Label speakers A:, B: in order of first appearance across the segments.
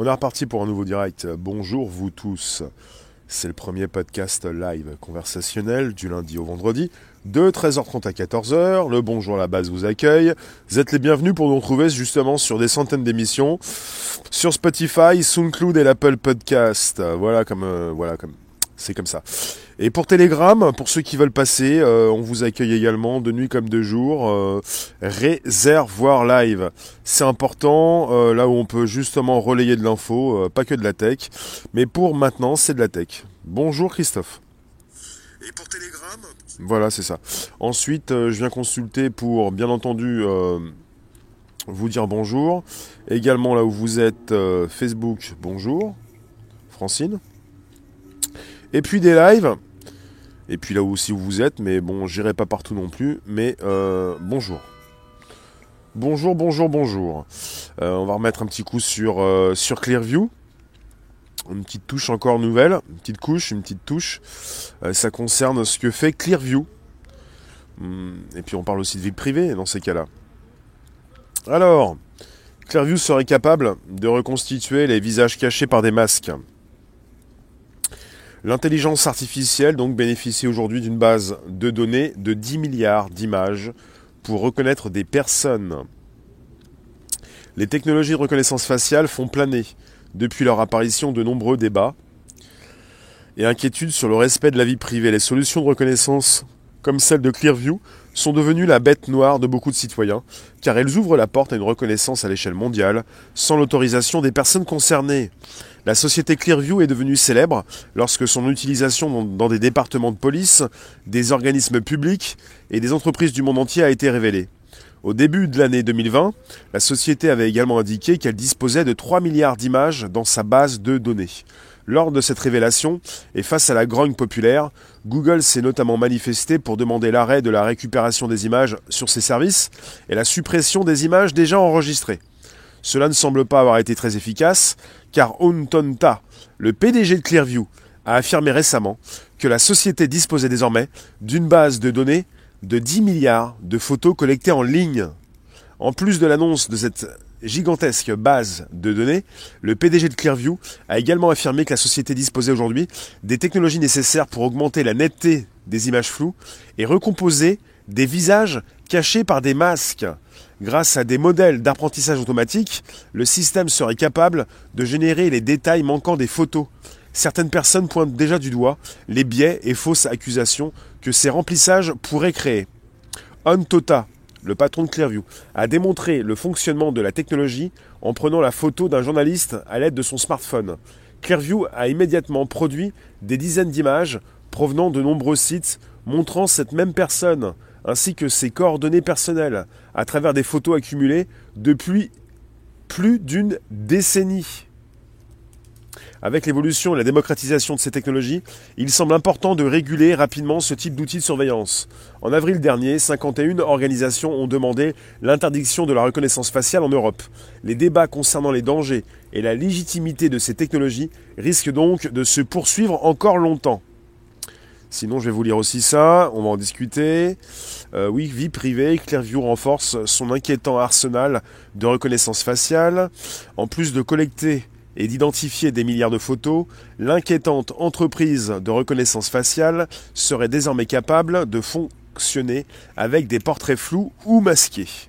A: On est reparti pour un nouveau direct. Bonjour vous tous. C'est le premier podcast live conversationnel du lundi au vendredi de 13h30 à 14h. Le Bonjour à la base vous accueille. Vous êtes les bienvenus pour nous retrouver justement sur des centaines d'émissions sur Spotify, SoundCloud et l'Apple Podcast. Voilà comme euh, voilà comme c'est comme ça. Et pour Telegram, pour ceux qui veulent passer, euh, on vous accueille également de nuit comme de jour. Euh, réservoir live, c'est important, euh, là où on peut justement relayer de l'info, pas que de la tech. Mais pour maintenant, c'est de la tech. Bonjour Christophe. Et pour Telegram Voilà, c'est ça. Ensuite, je viens consulter pour, bien entendu, vous dire bonjour. Également là où vous êtes, Facebook, bonjour. Francine. Et puis des lives. Et puis là aussi où vous êtes, mais bon, j'irai pas partout non plus. Mais euh, bonjour. Bonjour, bonjour, bonjour. Euh, on va remettre un petit coup sur, euh, sur Clearview. Une petite touche encore nouvelle, une petite couche, une petite touche. ça concerne ce que fait Clearview. Hum, et puis on parle aussi de vie privée dans ces cas-là. Alors, Clearview serait capable de reconstituer les visages cachés par des masques. L'intelligence artificielle donc bénéficie aujourd'hui d'une base de données de 10 milliards d'images pour reconnaître des personnes. Les technologies de reconnaissance faciale font planer, depuis leur apparition, de nombreux débats et inquiétudes sur le respect de la vie privée. Les solutions de reconnaissance, comme celle de Clearview, sont devenues la bête noire de beaucoup de citoyens, car elles ouvrent la porte à une reconnaissance à l'échelle mondiale, sans l'autorisation des personnes concernées. La société Clearview est devenue célèbre lorsque son utilisation dans des départements de police, des organismes publics et des entreprises du monde entier a été révélée. Au début de l'année 2020, la société avait également indiqué qu'elle disposait de 3 milliards d'images dans sa base de données. Lors de cette révélation, et face à la grogne populaire, Google s'est notamment manifesté pour demander l'arrêt de la récupération des images sur ses services et la suppression des images déjà enregistrées. Cela ne semble pas avoir été très efficace, car Ontonta, le PDG de Clearview, a affirmé récemment que la société disposait désormais d'une base de données de 10 milliards de photos collectées en ligne. En plus de l'annonce de cette gigantesque base de données, le PDG de Clearview a également affirmé que la société disposait aujourd'hui des technologies nécessaires pour augmenter la netteté des images floues et recomposer des visages cachés par des masques. Grâce à des modèles d'apprentissage automatique, le système serait capable de générer les détails manquants des photos. Certaines personnes pointent déjà du doigt les biais et fausses accusations que ces remplissages pourraient créer. On Tota, le patron de Clearview, a démontré le fonctionnement de la technologie en prenant la photo d'un journaliste à l'aide de son smartphone. Clearview a immédiatement produit des dizaines d'images provenant de nombreux sites montrant cette même personne ainsi que ses coordonnées personnelles à travers des photos accumulées depuis plus d'une décennie. Avec l'évolution et la démocratisation de ces technologies, il semble important de réguler rapidement ce type d'outils de surveillance. En avril dernier, 51 organisations ont demandé l'interdiction de la reconnaissance faciale en Europe. Les débats concernant les dangers et la légitimité de ces technologies risquent donc de se poursuivre encore longtemps. Sinon, je vais vous lire aussi ça, on va en discuter. Euh, oui, vie privée, Clearview renforce son inquiétant arsenal de reconnaissance faciale. En plus de collecter et d'identifier des milliards de photos, l'inquiétante entreprise de reconnaissance faciale serait désormais capable de fonctionner avec des portraits flous ou masqués.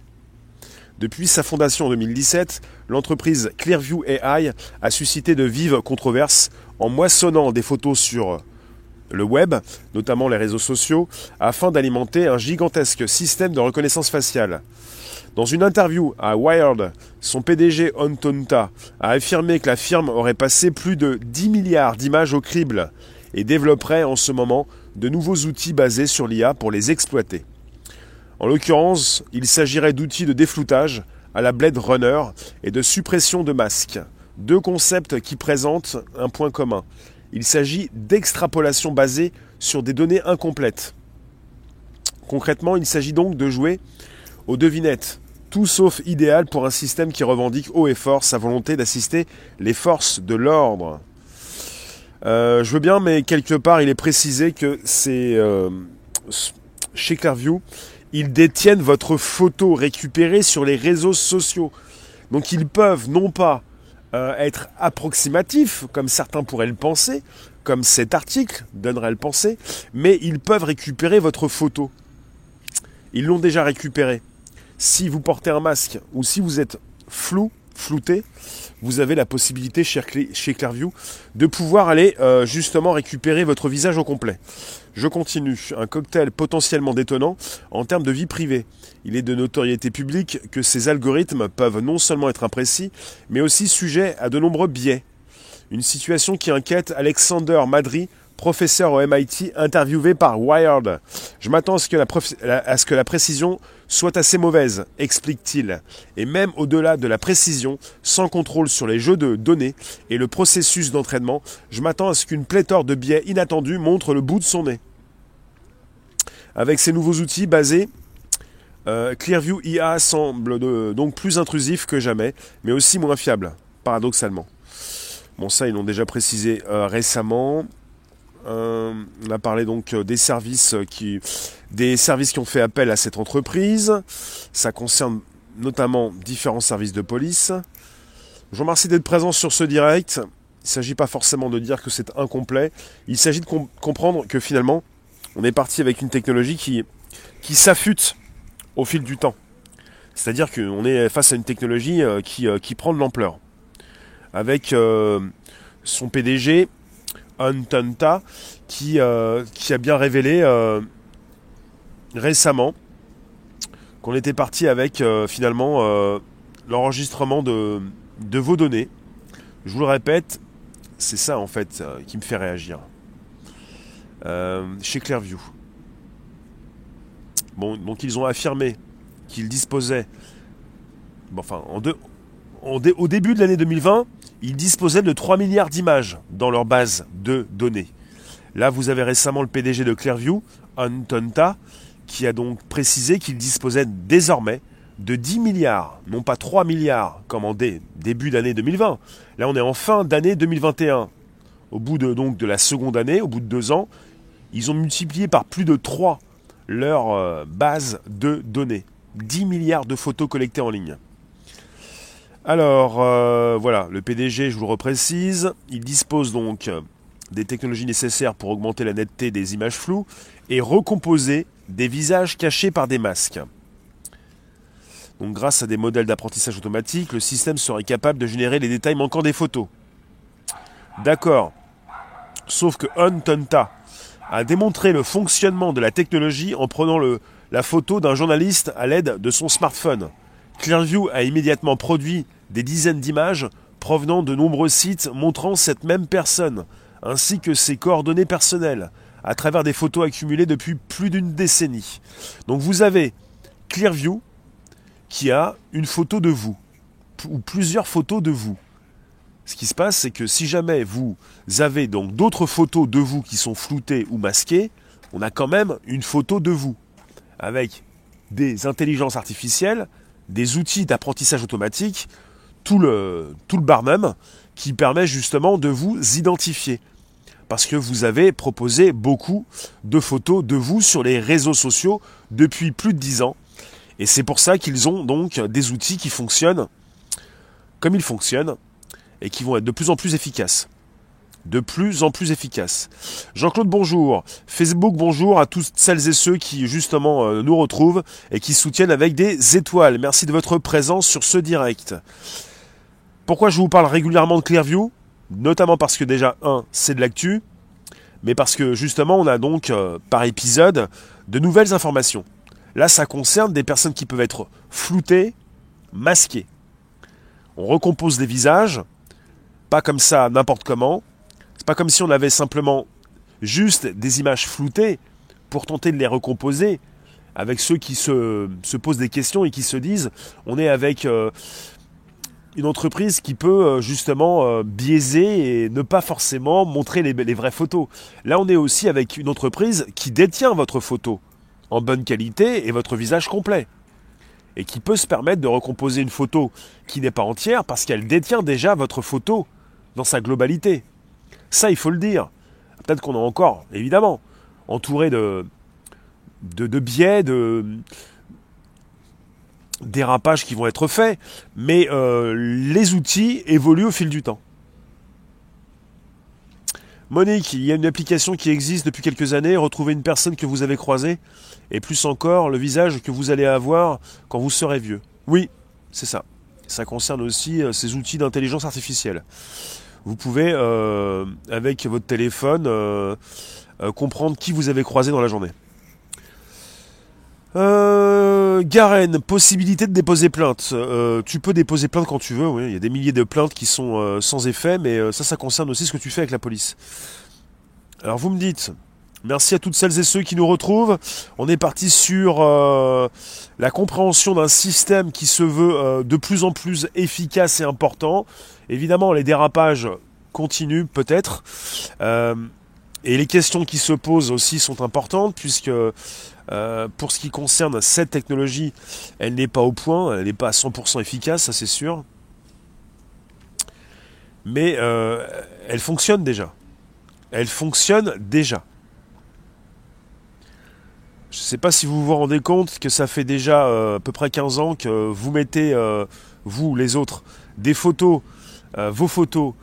A: Depuis sa fondation en 2017, l'entreprise Clearview AI a suscité de vives controverses en moissonnant des photos sur le web, notamment les réseaux sociaux, afin d'alimenter un gigantesque système de reconnaissance faciale. Dans une interview à Wired, son PDG Ontonta a affirmé que la firme aurait passé plus de 10 milliards d'images au crible et développerait en ce moment de nouveaux outils basés sur l'IA pour les exploiter. En l'occurrence, il s'agirait d'outils de défloutage à la Blade Runner et de suppression de masques, deux concepts qui présentent un point commun. Il s'agit d'extrapolation basée sur des données incomplètes. Concrètement, il s'agit donc de jouer aux devinettes, tout sauf idéal pour un système qui revendique haut et fort sa volonté d'assister les forces de l'ordre. Euh, je veux bien, mais quelque part, il est précisé que c'est euh, chez Clearview, ils détiennent votre photo récupérée sur les réseaux sociaux. Donc ils peuvent non pas euh, être approximatifs, comme certains pourraient le penser, comme cet article donnerait le penser, mais ils peuvent récupérer votre photo. Ils l'ont déjà récupéré. Si vous portez un masque ou si vous êtes flou, flouté, vous avez la possibilité chez, Clearview de pouvoir aller euh, justement récupérer votre visage au complet. Je continue. Un cocktail potentiellement détonnant en termes de vie privée. Il est de notoriété publique que ces algorithmes peuvent non seulement être imprécis, mais aussi sujets à de nombreux biais. Une situation qui inquiète Alexander Madry, professeur au MIT, interviewé par Wired. Je m'attends à, ce que la précision soit assez mauvaise, explique-t-il. Et même au-delà de la précision, sans contrôle sur les jeux de données et le processus d'entraînement, je m'attends à ce qu'une pléthore de biais inattendus montre le bout de son nez. Avec ces nouveaux outils basés, euh, Clearview IA semble donc plus intrusif que jamais, mais aussi moins fiable, paradoxalement. Bon, ça, ils l'ont déjà précisé euh, récemment. Euh, on a parlé donc des services qui, des services qui ont fait appel à cette entreprise. Ça concerne notamment différents services de police. Je vous remercie d'être présent sur ce direct. Il ne s'agit pas forcément de dire que c'est incomplet. Il s'agit de comprendre que finalement, on est parti avec une technologie qui, qui s'affûte au fil du temps. C'est-à-dire qu'on est face à une technologie euh, qui, qui prend de l'ampleur. Avec son PDG, Antanta, qui, euh, a bien révélé euh, récemment qu'on était parti avec euh, finalement l'enregistrement de vos données. Je vous le répète, c'est ça en fait qui me fait réagir. Chez Clearview. Bon, donc ils ont affirmé qu'ils disposaient, enfin, en deux, au début de l'année 2020, ils disposaient de 3 milliards d'images dans leur base de données. Là, vous avez récemment le PDG de Clearview, Antonta, qui a donc précisé qu'il disposait désormais de 10 milliards, non pas 3 milliards comme en début d'année 2020. Là, on est en fin d'année 2021. Au bout de, donc, de la seconde année, au bout de deux ans, ils ont multiplié par plus de 3 leur euh, base de données. 10 milliards de photos collectées en ligne. Alors, euh, voilà, le PDG, je vous le reprécise, il dispose donc des technologies nécessaires pour augmenter la netteté des images floues et recomposer des visages cachés par des masques. Donc grâce à des modèles d'apprentissage automatique, le système serait capable de générer les détails manquants des photos. D'accord. Sauf que Untonta a démontré le fonctionnement de la technologie en prenant la photo d'un journaliste à l'aide de son smartphone. Clearview a immédiatement produit des dizaines d'images provenant de nombreux sites montrant cette même personne, ainsi que ses coordonnées personnelles, à travers des photos accumulées depuis plus d'une décennie. Donc vous avez Clearview qui a une photo de vous, ou plusieurs photos de vous. Ce qui se passe, c'est que si jamais vous avez donc d'autres photos de vous qui sont floutées ou masquées, on a quand même une photo de vous, avec des intelligences artificielles, des outils d'apprentissage automatique tout le, tout le bar même qui permet justement de vous identifier. Parce que vous avez proposé beaucoup de photos de vous sur les réseaux sociaux depuis plus de 10 ans. Et c'est pour ça qu'ils ont donc des outils qui fonctionnent comme ils fonctionnent et qui vont être de plus en plus efficaces. De plus en plus efficaces. Jean-Claude, bonjour. Facebook, bonjour à toutes celles et ceux qui justement euh, nous retrouvent et qui soutiennent avec des étoiles. Merci de votre présence sur ce direct. Pourquoi je vous parle régulièrement de Clearview? Notamment parce que déjà, un, c'est de l'actu, mais parce que justement, on a donc euh, par épisode de nouvelles informations. Là, ça concerne des personnes qui peuvent être floutées, masquées. On recompose des visages, pas comme ça, n'importe comment. C'est pas comme si on avait simplement juste des images floutées pour tenter de les recomposer avec ceux qui se, se posent des questions et qui se disent on est avec euh, une entreprise qui peut euh, justement euh, biaiser et ne pas forcément montrer les, vraies photos. Là, on est aussi avec une entreprise qui détient votre photo en bonne qualité et votre visage complet. Et qui peut se permettre de recomposer une photo qui n'est pas entière parce qu'elle détient déjà votre photo dans sa globalité. Ça, il faut le dire. Peut-être qu'on est encore, évidemment, entouré de, de, de biais, de, dérapages qui vont être faits, mais euh, les outils évoluent au fil du temps. Monique, il y a une application qui existe depuis quelques années, retrouver une personne que vous avez croisée, et plus encore le visage que vous allez avoir quand vous serez vieux. Oui, c'est ça. Ça concerne aussi euh, ces outils d'intelligence artificielle. Vous pouvez, euh, avec votre téléphone, euh, comprendre qui vous avez croisé dans la journée. Euh, Garen, possibilité de déposer plainte. tu peux déposer plainte quand tu veux, oui. Il y a des milliers de plaintes qui sont sans effet, mais ça, ça concerne aussi ce que tu fais avec la police. Alors vous me dites, Merci à toutes celles et ceux qui nous retrouvent. On est parti sur euh, la compréhension d'un système qui se veut euh, de plus en plus efficace et important. Évidemment, les dérapages continuent peut-être. Euh, et les questions qui se posent aussi sont importantes puisque pour ce qui concerne cette technologie, elle n'est pas au point, elle n'est pas à 100% efficace, ça c'est sûr. Mais elle fonctionne déjà. Elle fonctionne déjà. Je ne sais pas si vous vous rendez compte que ça fait déjà euh, à peu près 15 ans que vous mettez, euh, vous, les autres, des photos, euh, vos photos.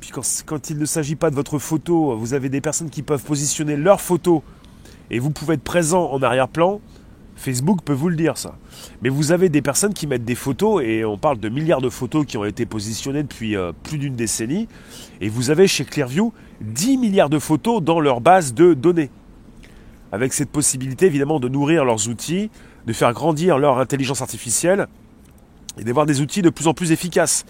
A: puis quand, il ne s'agit pas de votre photo, vous avez des personnes qui peuvent positionner leurs photos et vous pouvez être présent en arrière-plan. Facebook peut vous le dire ça. Mais vous avez des personnes qui mettent des photos, et on parle de milliards de photos qui ont été positionnées depuis plus d'une décennie, et vous avez chez Clearview 10 milliards de photos dans leur base de données avec cette possibilité évidemment de nourrir leurs outils, de faire grandir leur intelligence artificielle et d'avoir des outils de plus en plus efficaces,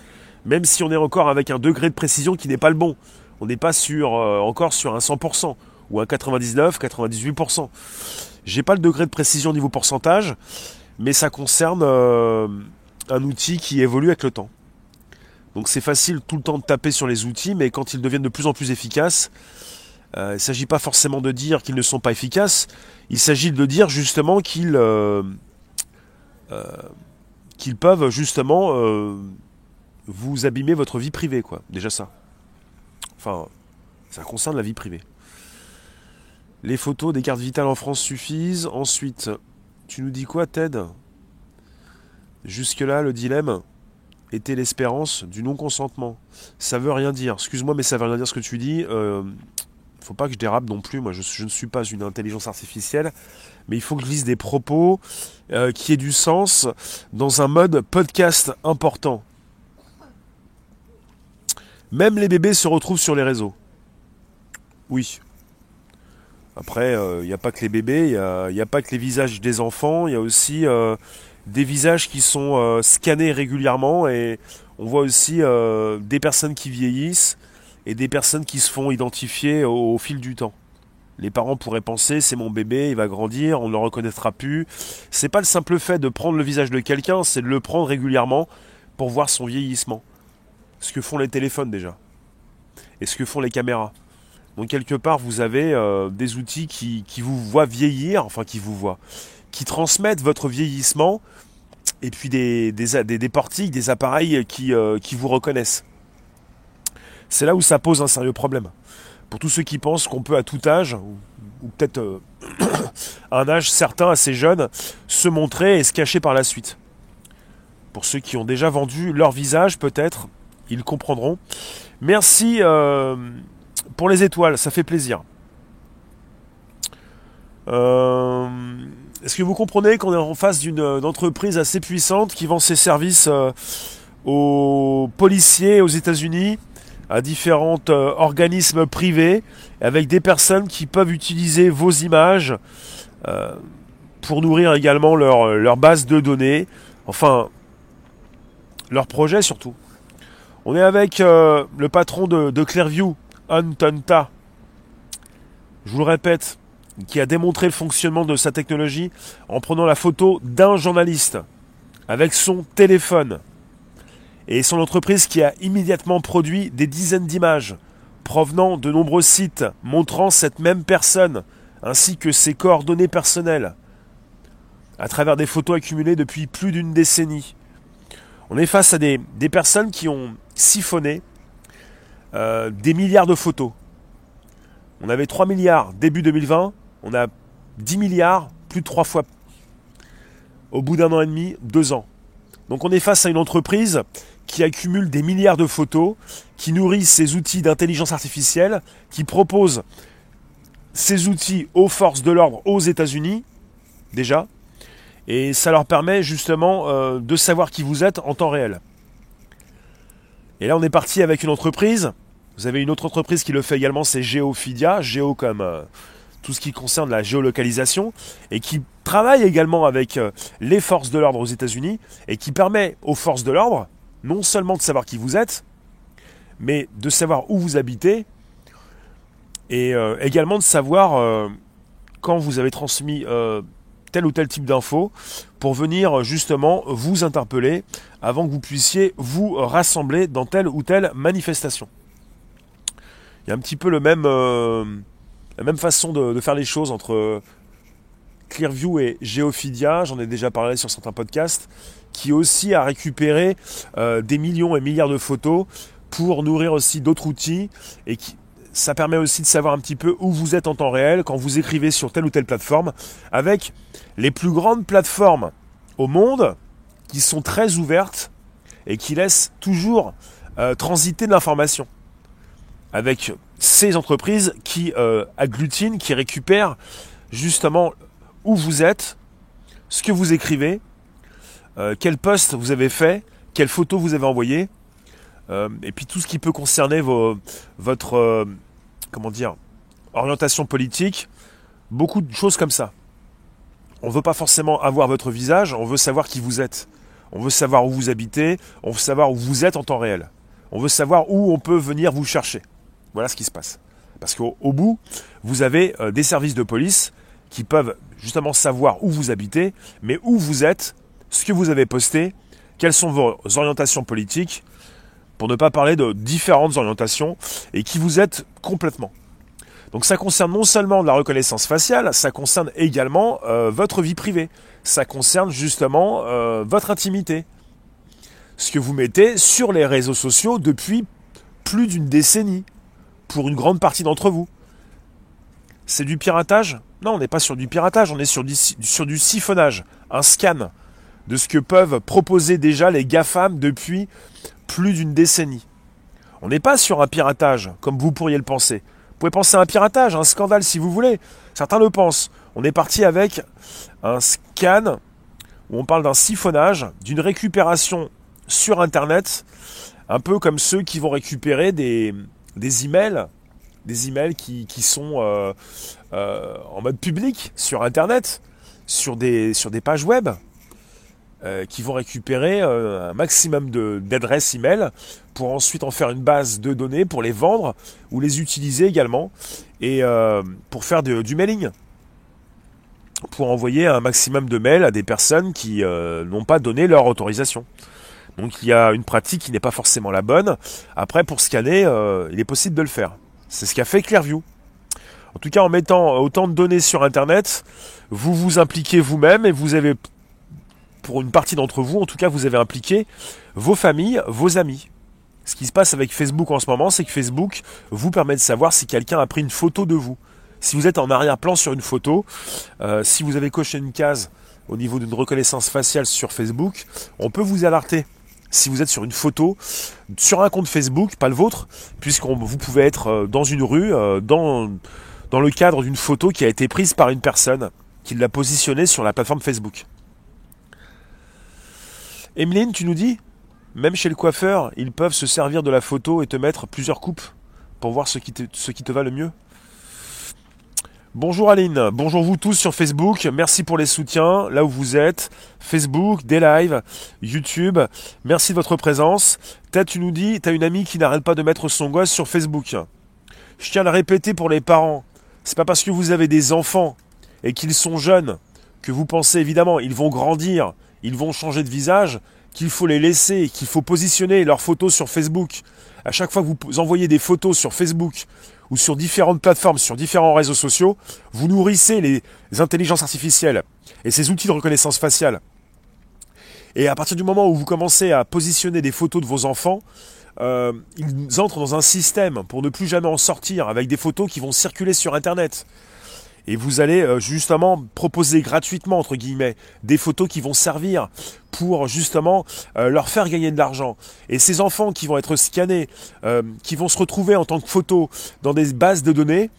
A: même si on est encore avec un degré de précision qui n'est pas le bon. On n'est pas sur, euh, encore sur un 100% ou un 99, 98%. J'ai pas le degré de précision au niveau pourcentage, mais ça concerne euh, un outil qui évolue avec le temps. Donc c'est facile tout le temps de taper sur les outils, mais quand ils deviennent de plus en plus efficaces, euh, il ne s'agit pas forcément de dire qu'ils ne sont pas efficaces, il s'agit de dire justement qu'ils euh, euh, peuvent justement vous abîmer votre vie privée, quoi. Déjà ça. Enfin, ça concerne la vie privée. Les photos des cartes vitales en France suffisent. Ensuite, tu nous dis quoi, Ted? Jusque-là, le dilemme était l'espérance du non-consentement. Ça veut rien dire. Excuse-moi, mais ça veut rien dire ce que tu dis faut pas que je dérape non plus. Moi, je, ne suis pas une intelligence artificielle, mais il faut que je lise des propos euh, qui aient du sens dans un mode podcast important. Même les bébés se retrouvent sur les réseaux. Oui. Après, il euh, n'y a pas que les bébés, il n'y a, pas que les visages des enfants, il y a aussi euh, des visages qui sont scannés régulièrement et on voit aussi des personnes qui vieillissent et des personnes qui se font identifier au, fil du temps. Les parents pourraient penser c'est mon bébé, il va grandir, on ne le reconnaîtra plus. C'est pas le simple fait de prendre le visage de quelqu'un, c'est de le prendre régulièrement pour voir son vieillissement. Ce que font les téléphones déjà. Et ce que font les caméras. Donc quelque part, vous avez euh, des outils qui, vous voient vieillir, enfin qui vous voient, qui transmettent votre vieillissement, et puis des, des, des, portiques, des appareils qui, euh, qui vous reconnaissent c'est là où ça pose un sérieux problème. Pour tous ceux qui pensent qu'on peut à tout âge, ou, peut-être euh, à un âge certain, assez jeune, se montrer et se cacher par la suite. Pour ceux qui ont déjà vendu leur visage, peut-être, ils comprendront. Merci euh, pour les étoiles, ça fait plaisir. Euh, est-ce que vous comprenez qu'on est en face d'une entreprise assez puissante qui vend ses services aux policiers aux États-Unis? À différents euh, organismes privés avec des personnes qui peuvent utiliser vos images euh, pour nourrir également leur, leur, base de données, enfin leur projet surtout. On est avec euh, le patron de, de Clearview, Antonta, je vous le répète, qui a démontré le fonctionnement de sa technologie en prenant la photo d'un journaliste avec son téléphone et son entreprise qui a immédiatement produit des dizaines d'images provenant de nombreux sites montrant cette même personne ainsi que ses coordonnées personnelles à travers des photos accumulées depuis plus d'une décennie. On est face à des, personnes qui ont siphonné euh, des milliards de photos. On avait 3 milliards début 2020, on a 10 milliards, plus de 3 fois au bout d'un an et demi, deux ans. Donc on est face à une entreprise qui accumule des milliards de photos, qui nourrit ses outils d'intelligence artificielle, qui propose ces outils aux forces de l'ordre aux États-Unis, déjà, et ça leur permet justement euh, de savoir qui vous êtes en temps réel. Et là, on est parti avec une entreprise. Vous avez une autre entreprise qui le fait également, c'est GeoFidia, Geo comme euh, tout ce qui concerne la géolocalisation, et qui travaille également avec euh, les forces de l'ordre aux États-Unis, et qui permet aux forces de l'ordre non seulement de savoir qui vous êtes, mais de savoir où vous habitez, et également de savoir quand vous avez transmis tel ou tel type d'infos pour venir justement vous interpeller avant que vous puissiez vous rassembler dans telle ou telle manifestation. Il y a un petit peu le même, euh, la même façon de, faire les choses entre Clearview et Geophidia, j'en ai déjà parlé sur certains podcasts, qui aussi a récupéré euh, des millions et milliards de photos pour nourrir aussi d'autres outils et ça permet aussi de savoir un petit peu où vous êtes en temps réel quand vous écrivez sur telle ou telle plateforme, avec les plus grandes plateformes au monde qui sont très ouvertes et qui laissent toujours euh, transiter de l'information. Avec ces entreprises qui euh, agglutinent, qui récupèrent justement où vous êtes, ce que vous écrivez, euh, quel poste vous avez fait, quelles photos vous avez envoyées, euh, et puis tout ce qui peut concerner vos, votre euh, comment dire orientation politique, beaucoup de choses comme ça. On ne veut pas forcément avoir votre visage, on veut savoir qui vous êtes. On veut savoir où vous habitez, on veut savoir où vous êtes en temps réel. On veut savoir où on peut venir vous chercher. Voilà ce qui se passe. Parce qu'au bout, vous avez euh, des services de police qui peuvent justement savoir où vous habitez, mais où vous êtes, ce que vous avez posté, quelles sont vos orientations politiques, pour ne pas parler de différentes orientations, et qui vous êtes complètement. Donc ça concerne non seulement la reconnaissance faciale, ça concerne également euh, votre vie privée, ça concerne justement euh, votre intimité. Ce que vous mettez sur les réseaux sociaux depuis plus d'une décennie, pour une grande partie d'entre vous. C'est du piratage Non, on n'est pas sur du piratage, on est sur du, sur siphonnage, un scan de ce que peuvent proposer déjà les GAFAM depuis plus d'une décennie. On n'est pas sur un piratage, comme vous pourriez le penser. Vous pouvez penser à un piratage, un scandale si vous voulez. Certains le pensent. On est parti avec un scan où on parle d'un siphonnage, d'une récupération sur Internet, un peu comme ceux qui vont récupérer des, des emails, des emails qui, sont euh, euh, en mode public sur Internet, sur des, sur des pages web. Euh, qui vont récupérer euh, un maximum d'adresses email pour ensuite en faire une base de données pour les vendre ou les utiliser également et euh, pour faire du mailing pour envoyer un maximum de mails à des personnes qui n'ont pas donné leur autorisation. Donc il y a une pratique qui n'est pas forcément la bonne. Après, pour scanner, il est possible de le faire. C'est ce qu'a fait Clearview. En tout cas, en mettant autant de données sur Internet, vous vous impliquez vous-même et vous avez pour une partie d'entre vous, en tout cas, vous avez impliqué vos familles, vos amis. Ce qui se passe avec Facebook en ce moment, c'est que Facebook vous permet de savoir si quelqu'un a pris une photo de vous. Si vous êtes en arrière-plan sur une photo, euh, si vous avez coché une case au niveau d'une reconnaissance faciale sur Facebook, on peut vous alerter. Si vous êtes sur une photo, sur un compte Facebook, pas le vôtre, puisque vous pouvez être euh, dans une rue, euh, dans, le cadre d'une photo qui a été prise par une personne, qui l'a positionnée sur la plateforme Facebook. Emeline, tu nous dis Même chez le coiffeur, ils peuvent se servir de la photo et te mettre plusieurs coupes pour voir ce qui ce qui te va le mieux? Bonjour Aline, bonjour vous tous sur Facebook, merci pour les soutiens, là où vous êtes, Facebook, des lives, YouTube, merci de votre présence. Ted, tu nous dis, t'as une amie qui n'arrête pas de mettre son gosse sur Facebook. Je tiens à le répéter pour les parents, c'est pas parce que vous avez des enfants et qu'ils sont jeunes que vous pensez évidemment, ils vont grandir, ils vont changer de visage, qu'il faut les laisser, qu'il faut positionner leurs photos sur Facebook. À chaque fois que vous envoyez des photos sur Facebook ou sur différentes plateformes, sur différents réseaux sociaux, vous nourrissez les intelligences artificielles et ces outils de reconnaissance faciale. Et à partir du moment où vous commencez à positionner des photos de vos enfants, euh, ils entrent dans un système pour ne plus jamais en sortir avec des photos qui vont circuler sur Internet. Et vous allez euh, justement proposer gratuitement, entre guillemets, des photos qui vont servir pour justement euh, leur faire gagner de l'argent. Et ces enfants qui vont être scannés, euh, qui vont se retrouver en tant que photos dans des bases de données,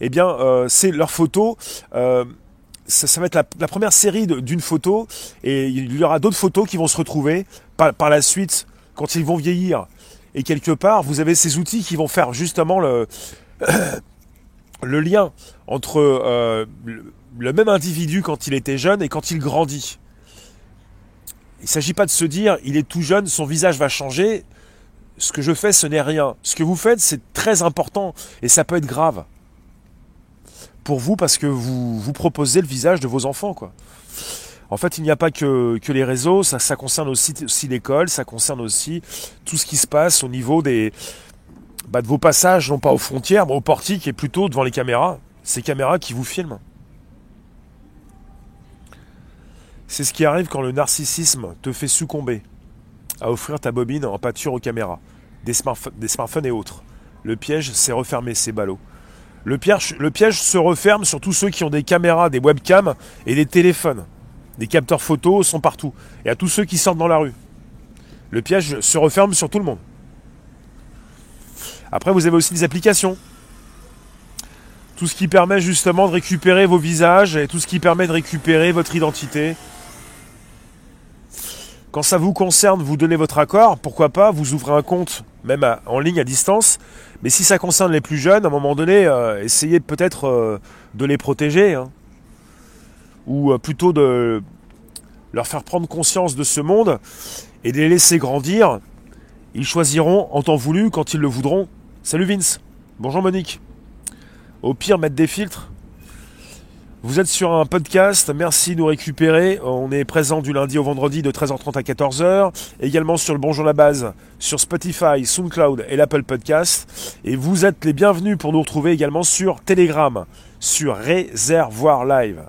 A: eh bien, c'est leurs photos. Ça, va être la, première série d'une photo et il y aura d'autres photos qui vont se retrouver par la suite quand ils vont vieillir. Et quelque part, vous avez ces outils qui vont faire justement le, le lien entre euh, le même individu quand il était jeune et quand il grandit. Il ne s'agit pas de se dire, il est tout jeune, son visage va changer. Ce que je fais, ce n'est rien. Ce que vous faites, c'est très important et ça peut être grave pour vous parce que vous, vous proposez le visage de vos enfants. Quoi. En fait, il n'y a pas que, que les réseaux, ça, ça concerne aussi, aussi l'école, ça concerne aussi tout ce qui se passe au niveau des, bah, de vos passages, non pas aux frontières, mais au portique et plutôt devant les caméras. Ces caméras qui vous filment. C'est ce qui arrive quand le narcissisme te fait succomber à offrir ta bobine en pâture aux caméras, des, des smartphones et autres. Le piège s'est refermé, c'est ballot. Le piège, le piège se referme sur tous ceux qui ont des caméras, des webcams et des téléphones. Des capteurs photos sont partout. Et à tous ceux qui sortent dans la rue. Le piège se referme sur tout le monde. Après, vous avez aussi des applications. Tout ce qui permet justement de récupérer vos visages et tout ce qui permet de récupérer votre identité. Quand ça vous concerne, vous donnez votre accord, pourquoi pas, vous ouvrez un compte, même en ligne à distance. Mais si ça concerne les plus jeunes, à un moment donné, euh, essayez peut-être euh, de les protéger. Hein. ou euh, plutôt de leur faire prendre conscience de ce monde et de les laisser grandir. Ils choisiront en temps voulu quand ils le voudront Salut Vince. Bonjour Monique. Au pire, mettre des filtres. Vous êtes sur un podcast, merci de nous récupérer. On est présent du lundi au vendredi de 13h30 à 14h. Également sur le Bonjour la base, sur Spotify, SoundCloud et l'Apple Podcast. Et vous êtes les bienvenus pour nous retrouver également sur Telegram, sur Réservoir Live.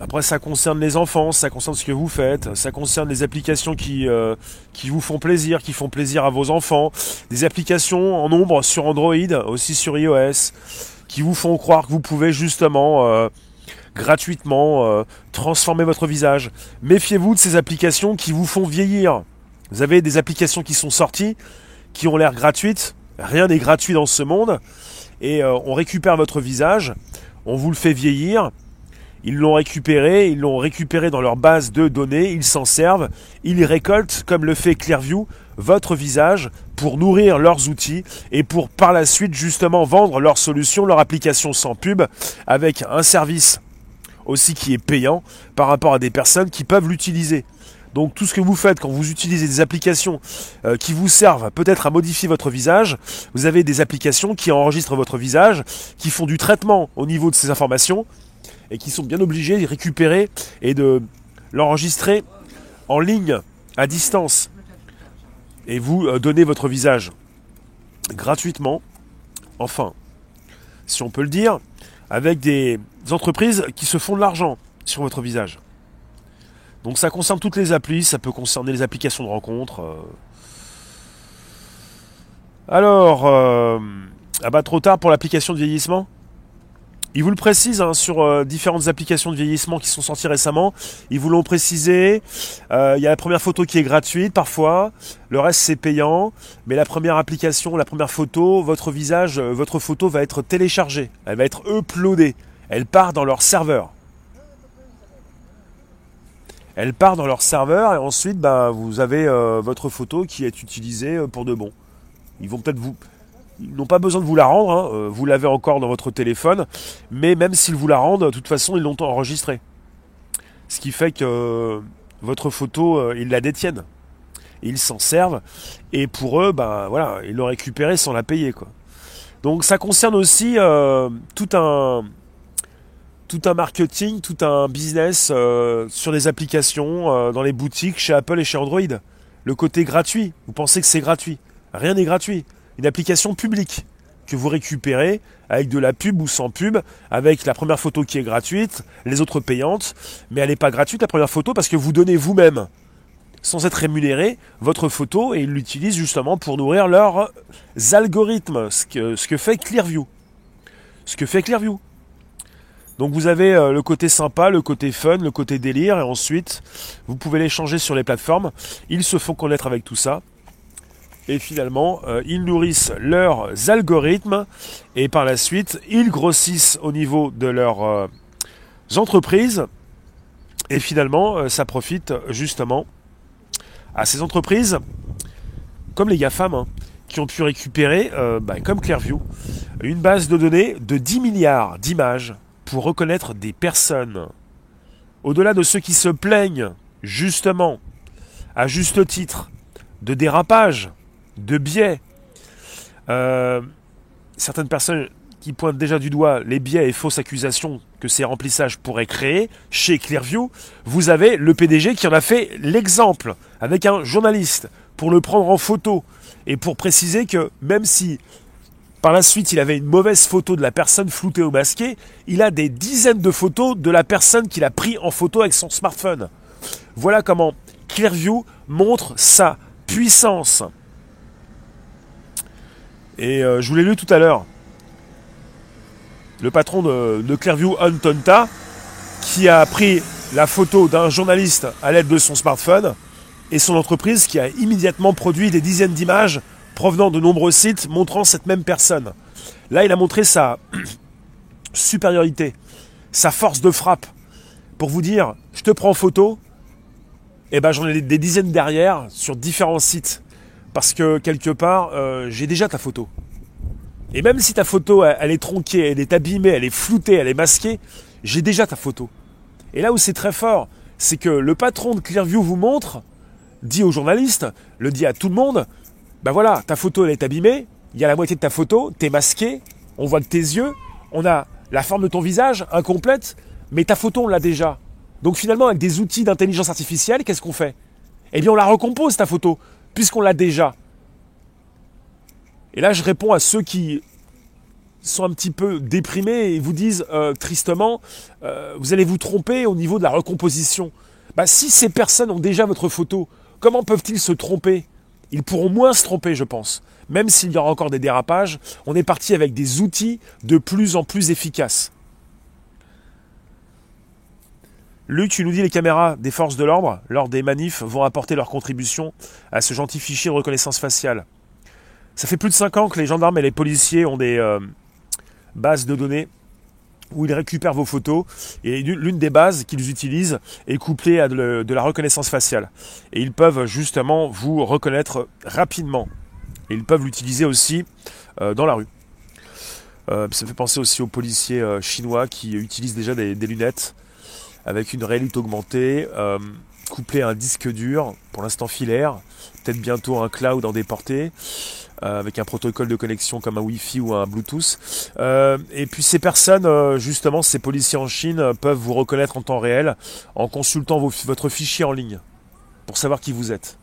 A: Après, ça concerne les enfants, ça concerne ce que vous faites, ça concerne les applications qui, euh, qui vous font plaisir, qui font plaisir à vos enfants, des applications en nombre sur Android, aussi sur iOS, qui vous font croire que vous pouvez justement euh, gratuitement euh, transformer votre visage. Méfiez-vous de ces applications qui vous font vieillir. Vous avez des applications qui sont sorties, qui ont l'air gratuites, rien n'est gratuit dans ce monde, et on récupère votre visage, on vous le fait vieillir, ils l'ont récupéré, ils l'ont récupéré dans leur base de données, ils s'en servent, ils récoltent, comme le fait Clearview, votre visage pour nourrir leurs outils et pour par la suite justement vendre leurs solutions, leur application sans pub, avec un service aussi qui est payant par rapport à des personnes qui peuvent l'utiliser. Donc tout ce que vous faites quand vous utilisez des applications euh, qui vous servent peut-être à modifier votre visage, vous avez des applications qui enregistrent votre visage, qui font du traitement au niveau de ces informations et qui sont bien obligés de récupérer et de l'enregistrer en ligne, à distance. Et vous euh, donnez votre visage gratuitement, enfin, si on peut le dire, avec des entreprises qui se font de l'argent sur votre visage. Donc ça concerne toutes les applis, ça peut concerner les applications de rencontres. Euh. Alors, euh, ah bah trop tard pour l'application de vieillissement? Ils vous le précisent hein, sur euh, différentes applications de vieillissement qui sont sorties récemment. Ils vous l'ont précisé. Euh, il y a la première photo qui est gratuite parfois. Le reste c'est payant. Mais la première application, la première photo, votre visage, euh, votre photo va être téléchargée. Elle va être uploadée. Elle part dans leur serveur. Elle part dans leur serveur et ensuite bah, vous avez votre photo qui est utilisée pour de bon. Ils vont peut-être vous, ils n'ont pas besoin de vous la rendre, hein. euh, vous l'avez encore dans votre téléphone, mais même s'ils vous la rendent, de toute façon, ils l'ont enregistrée. Ce qui fait que euh, votre photo, euh, ils la détiennent. ils s'en servent, et pour eux, ben voilà, ils l'ont récupérée sans la payer. Quoi. Donc ça concerne aussi tout un tout un marketing, tout un business sur les applications, dans les boutiques, chez Apple et chez Android. Le côté gratuit, vous pensez que c'est gratuit? Rien n'est gratuit une application publique que vous récupérez avec de la pub ou sans pub, avec la première photo qui est gratuite, les autres payantes, mais elle n'est pas gratuite la première photo parce que vous donnez vous-même, sans être rémunéré, votre photo et ils l'utilisent justement pour nourrir leurs algorithmes, ce que, fait Clearview. Ce que fait Clearview. Donc vous avez euh, le côté sympa, le côté fun, le côté délire, et ensuite vous pouvez les changer sur les plateformes. Ils se font connaître avec tout ça. Et finalement, euh, ils nourrissent leurs algorithmes et par la suite, ils grossissent au niveau de leurs euh, entreprises. Et finalement, ça profite justement à ces entreprises, comme les GAFAM, hein, qui ont pu récupérer, bah, comme Clearview, une base de données de 10 milliards d'images pour reconnaître des personnes. Au-delà de ceux qui se plaignent, justement, à juste titre, de dérapage, de biais, euh, certaines personnes qui pointent déjà du doigt les biais et fausses accusations que ces remplissages pourraient créer, chez Clearview, vous avez le PDG qui en a fait l'exemple avec un journaliste pour le prendre en photo et pour préciser que même si par la suite, il avait une mauvaise photo de la personne floutée ou masquée. Il a des dizaines de photos de la personne qu'il a pris en photo avec son smartphone. Voilà comment Clearview montre sa puissance. Et euh, je vous l'ai lu tout à l'heure. Le patron de, Clearview, Antonta, qui a pris la photo d'un journaliste à l'aide de son smartphone, et son entreprise qui a immédiatement produit des dizaines d'images provenant de nombreux sites montrant cette même personne. Là, il a montré sa supériorité, sa force de frappe. Pour vous dire, je te prends en photo, et eh ben j'en ai des dizaines derrière sur différents sites. Parce que quelque part, euh, j'ai déjà ta photo. Et même si ta photo, elle est tronquée, elle est abîmée, elle est floutée, elle est masquée, j'ai déjà ta photo. Et là où c'est très fort, c'est que le patron de Clearview vous montre, dit aux journalistes, le dit à tout le monde, ben voilà, ta photo elle est abîmée, il y a la moitié de ta photo, t'es masqué, on voit que tes yeux, on a la forme de ton visage incomplète, mais ta photo on l'a déjà. Donc finalement avec des outils d'intelligence artificielle, qu'est-ce qu'on fait? Eh bien on la recompose ta photo, puisqu'on l'a déjà. Et là je réponds à ceux qui sont un petit peu déprimés et vous disent euh, tristement, euh, vous allez vous tromper au niveau de la recomposition. Bah, si ces personnes ont déjà votre photo, comment peuvent-ils se tromper? Ils pourront moins se tromper, je pense. Même s'il y aura encore des dérapages, on est parti avec des outils de plus en plus efficaces. Luc, tu nous dis les caméras des forces de l'ordre, lors des manifs, vont apporter leur contribution à ce gentil fichier de reconnaissance faciale. Ça fait plus de 5 ans que les gendarmes et les policiers ont des euh, bases de données où ils récupèrent vos photos. Et l'une des bases qu'ils utilisent est couplée à de, la reconnaissance faciale. Et ils peuvent justement vous reconnaître rapidement. Et ils peuvent l'utiliser aussi euh, dans la rue. Euh, ça fait penser aussi aux policiers chinois qui utilisent déjà des, lunettes avec une réalité augmentée, couplée à un disque dur, pour l'instant filaire, peut-être bientôt un cloud en déporté. Euh, avec un protocole de connexion comme un Wi-Fi ou un Bluetooth. Euh, et puis ces personnes, euh, justement, ces policiers en Chine peuvent vous reconnaître en temps réel en consultant votre fichier en ligne pour savoir qui vous êtes.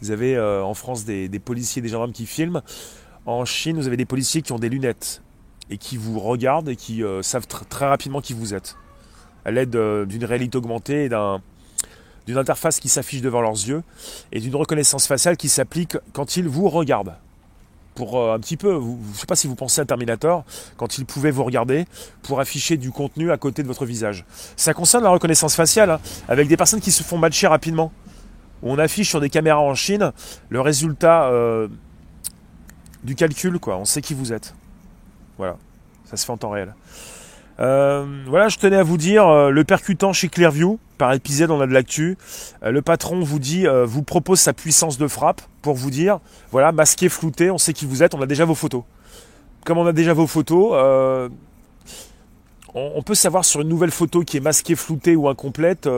A: Vous avez en France des, policiers, des gendarmes qui filment. En Chine, vous avez des policiers qui ont des lunettes et qui vous regardent et qui savent très rapidement qui vous êtes. À l'aide d'une réalité augmentée et d'un d'une interface qui s'affiche devant leurs yeux et d'une reconnaissance faciale qui s'applique quand ils vous regardent pour euh, un petit peu, je ne sais pas si vous pensez à Terminator, quand il pouvait vous regarder pour afficher du contenu à côté de votre visage. Ça concerne la reconnaissance faciale, hein, avec des personnes qui se font matcher rapidement. on affiche sur des caméras en Chine le résultat euh, du calcul, quoi. On sait qui vous êtes. Voilà, ça se fait en temps réel. Euh, voilà, je tenais à vous dire, euh, le percutant chez Clearview, par épisode on a de l'actu, euh, le patron vous dit, vous propose sa puissance de frappe pour vous dire, voilà, masqué, flouté, on sait qui vous êtes, on a déjà vos photos. Comme on a déjà vos photos, on, on, peut savoir sur une nouvelle photo qui est masquée, floutée ou incomplète,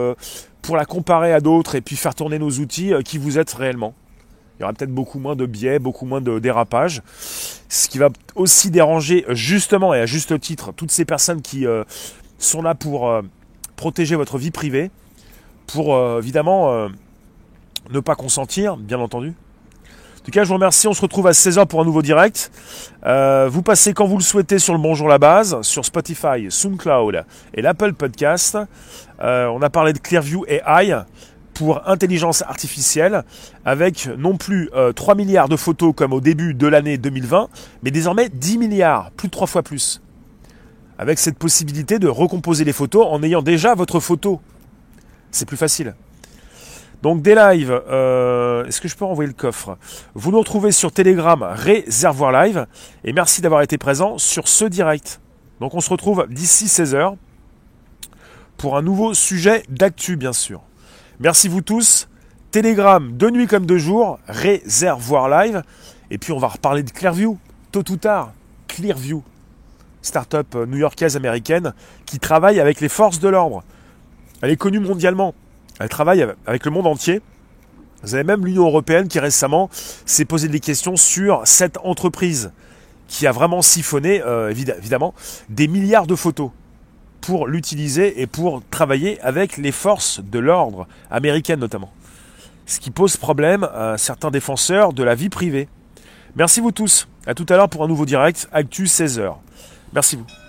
A: pour la comparer à d'autres et puis faire tourner nos outils, qui vous êtes réellement. Il y aura peut-être beaucoup moins de biais, beaucoup moins de dérapages. Ce qui va aussi déranger justement et à juste titre toutes ces personnes qui euh, sont là pour euh, protéger votre vie privée, pour euh, évidemment ne pas consentir, bien entendu. En tout cas, je vous remercie. On se retrouve à 16h pour un nouveau direct. vous passez quand vous le souhaitez sur le Bonjour la base, sur Spotify, SoundCloud et l'Apple Podcast. on a parlé de Clearview AI pour intelligence artificielle, avec non plus 3 euh, milliards de photos comme au début de l'année 2020, mais désormais 10 milliards, plus de 3 fois plus. avec cette possibilité de recomposer les photos en ayant déjà votre photo. C'est plus facile. Donc des lives, euh, est-ce que je peux renvoyer le coffre? Vous nous retrouvez sur Telegram Réservoir Live et merci d'avoir été présent sur ce direct. Donc on se retrouve d'ici 16h pour un nouveau sujet d'actu bien sûr. Merci vous tous. Telegram de nuit comme de jour, Réservoir Live et puis on va reparler de Clearview tôt ou tard. Clearview, start-up new-yorkaise américaine qui travaille avec les forces de l'ordre. Elle est connue mondialement. Elle travaille avec le monde entier. Vous avez même l'Union européenne qui récemment s'est posé des questions sur cette entreprise qui a vraiment siphonné, euh, évidemment, des milliards de photos pour l'utiliser et pour travailler avec les forces de l'ordre américaines notamment. Ce qui pose problème à certains défenseurs de la vie privée. Merci vous tous. À tout à l'heure pour un nouveau direct, Actu 16h. Merci vous.